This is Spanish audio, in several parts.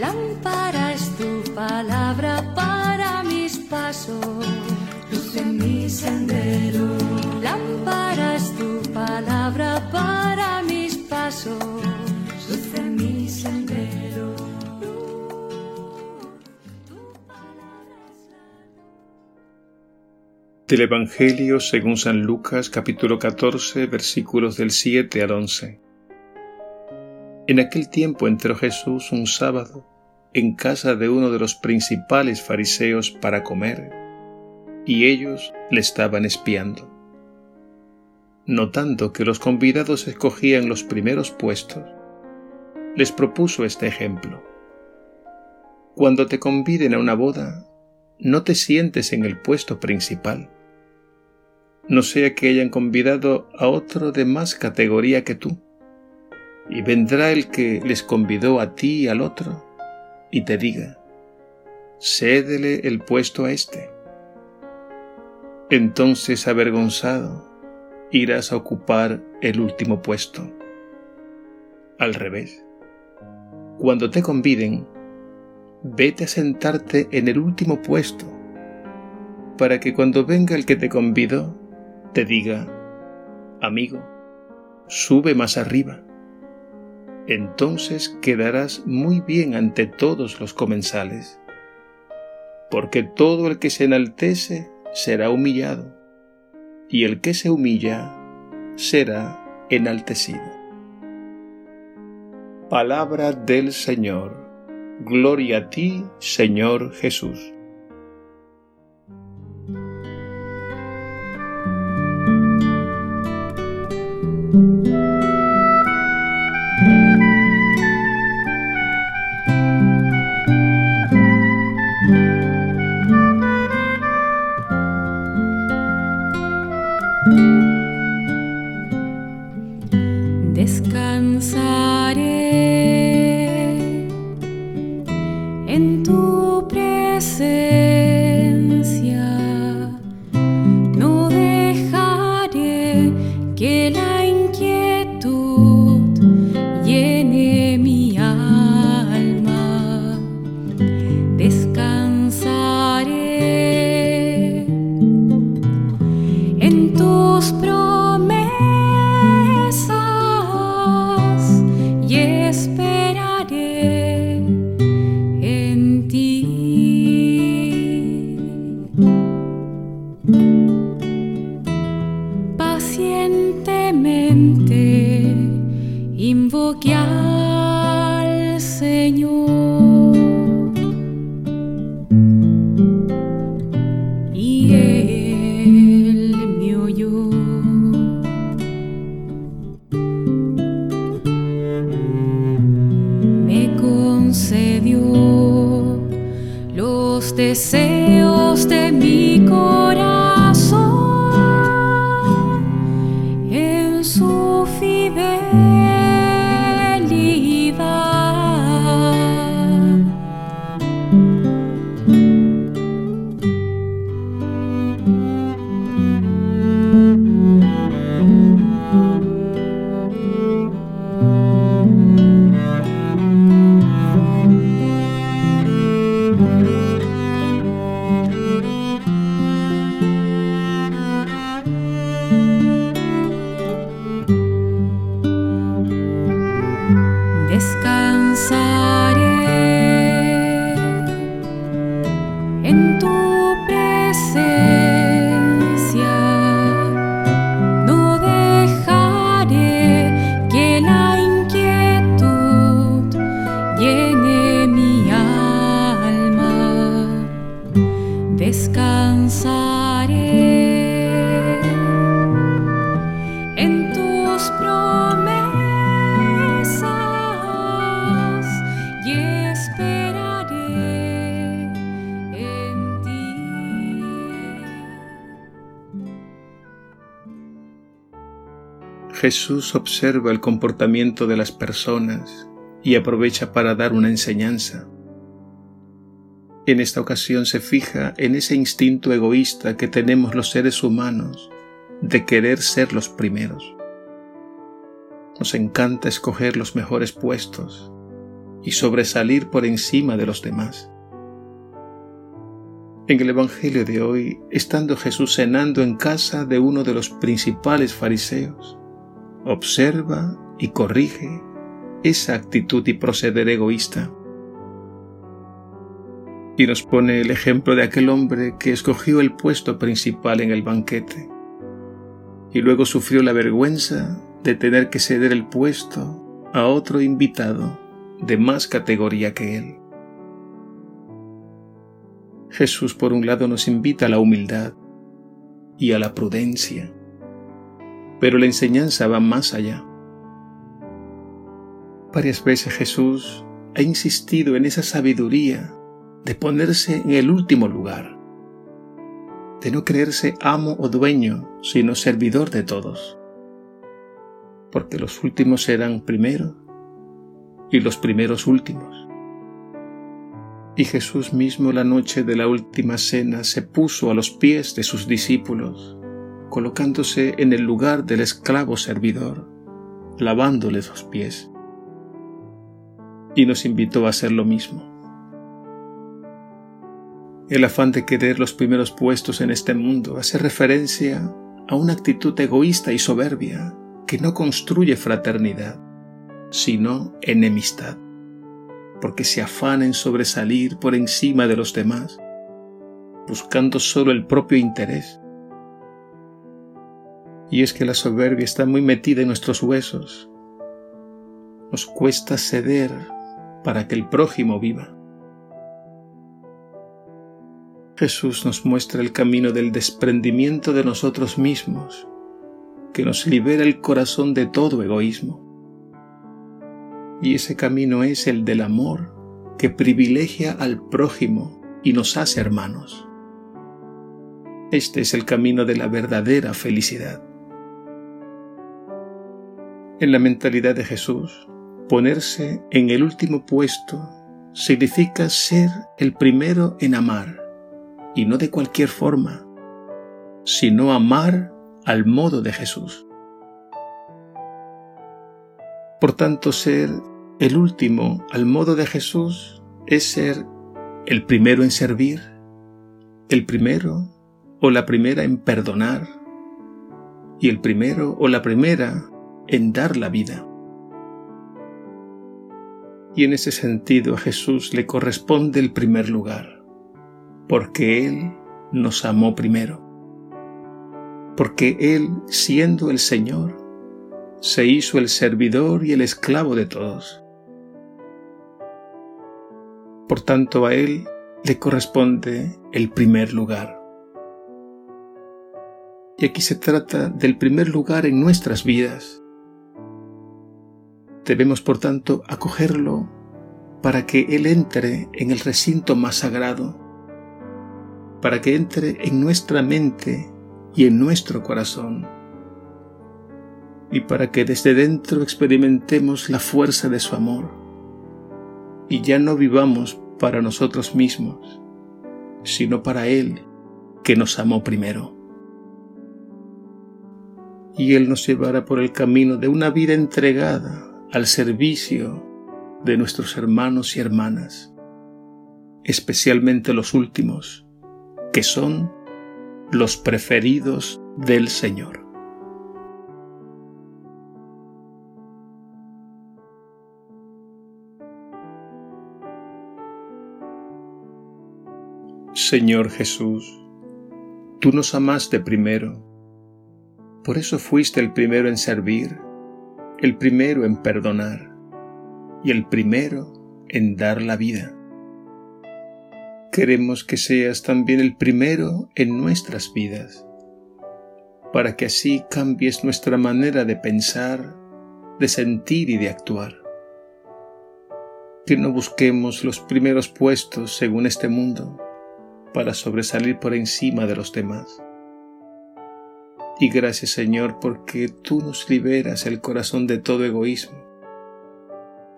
Lámpara es tu palabra para mis pasos, luz en mi sendero. Lámpara es tu palabra para mis pasos, luz en mi sendero. Del Evangelio según San Lucas capítulo 14 versículos del 7 al 11. En aquel tiempo entró Jesús un sábado en casa de uno de los principales fariseos para comer, y ellos le estaban espiando. Notando que los convidados escogían los primeros puestos, les propuso este ejemplo. Cuando te conviden a una boda, no te sientes en el puesto principal no sea que hayan convidado a otro de más categoría que tú. Y vendrá el que les convidó a ti y al otro, y te diga, cédele el puesto a éste. Entonces, avergonzado, irás a ocupar el último puesto. Al revés, cuando te conviden, vete a sentarte en el último puesto, para que cuando venga el que te convidó, te diga, amigo, sube más arriba. Entonces quedarás muy bien ante todos los comensales, porque todo el que se enaltece será humillado, y el que se humilla será enaltecido. Palabra del Señor. Gloria a ti, Señor Jesús. Jesús observa el comportamiento de las personas y aprovecha para dar una enseñanza. En esta ocasión se fija en ese instinto egoísta que tenemos los seres humanos de querer ser los primeros. Nos encanta escoger los mejores puestos, y sobresalir por encima de los demás. En el Evangelio de hoy, estando Jesús cenando en casa de uno de los principales fariseos, observa y corrige esa actitud y proceder egoísta. Y nos pone el ejemplo de aquel hombre que escogió el puesto principal en el banquete y luego sufrió la vergüenza de tener que ceder el puesto a otro invitado de más categoría que él. Jesús por un lado nos invita a la humildad y a la prudencia, pero la enseñanza va más allá. Varias veces Jesús ha insistido en esa sabiduría de ponerse en el último lugar, de no creerse amo o dueño, sino servidor de todos, porque los últimos serán primero y los primeros últimos. Y Jesús mismo la noche de la última cena se puso a los pies de sus discípulos, colocándose en el lugar del esclavo servidor, lavándoles los pies y nos invitó a hacer lo mismo. El afán de querer los primeros puestos en este mundo hace referencia a una actitud egoísta y soberbia que no construye fraternidad, sino enemistad, porque se afana en sobresalir por encima de los demás, buscando solo el propio interés. Y es que la soberbia está muy metida en nuestros huesos. Nos cuesta ceder para que el prójimo viva. Jesús nos muestra el camino del desprendimiento de nosotros mismos, que nos libera el corazón de todo egoísmo. Y ese camino es el del amor que privilegia al prójimo y nos hace hermanos. Este es el camino de la verdadera felicidad. En la mentalidad de Jesús, Ponerse en el último puesto significa ser el primero en amar, y no de cualquier forma, sino amar al modo de Jesús. Por tanto, ser el último al modo de Jesús es ser el primero en servir, el primero o la primera en perdonar, y el primero o la primera en dar la vida. Y en ese sentido a Jesús le corresponde el primer lugar, porque Él nos amó primero, porque Él, siendo el Señor, se hizo el servidor y el esclavo de todos. Por tanto a Él le corresponde el primer lugar. Y aquí se trata del primer lugar en nuestras vidas, Debemos, por tanto, acogerlo para que Él entre en el recinto más sagrado, para que entre en nuestra mente y en nuestro corazón, y para que desde dentro experimentemos la fuerza de su amor, y ya no vivamos para nosotros mismos, sino para Él que nos amó primero. Y Él nos llevará por el camino de una vida entregada al servicio de nuestros hermanos y hermanas, especialmente los últimos, que son los preferidos del Señor. Señor Jesús, tú nos amaste primero, por eso fuiste el primero en servir el primero en perdonar y el primero en dar la vida. Queremos que seas también el primero en nuestras vidas, para que así cambies nuestra manera de pensar, de sentir y de actuar. Que no busquemos los primeros puestos según este mundo para sobresalir por encima de los demás y gracias Señor porque tú nos liberas el corazón de todo egoísmo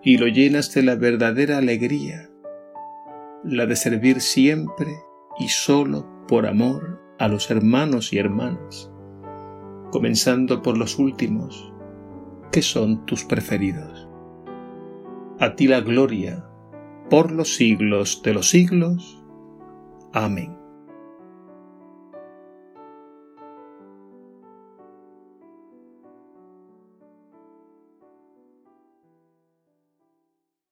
y lo llenas de la verdadera alegría, la de servir siempre y solo por amor a los hermanos y hermanas, comenzando por los últimos, que son tus preferidos. a ti la gloria, por los siglos de los siglos. Amén.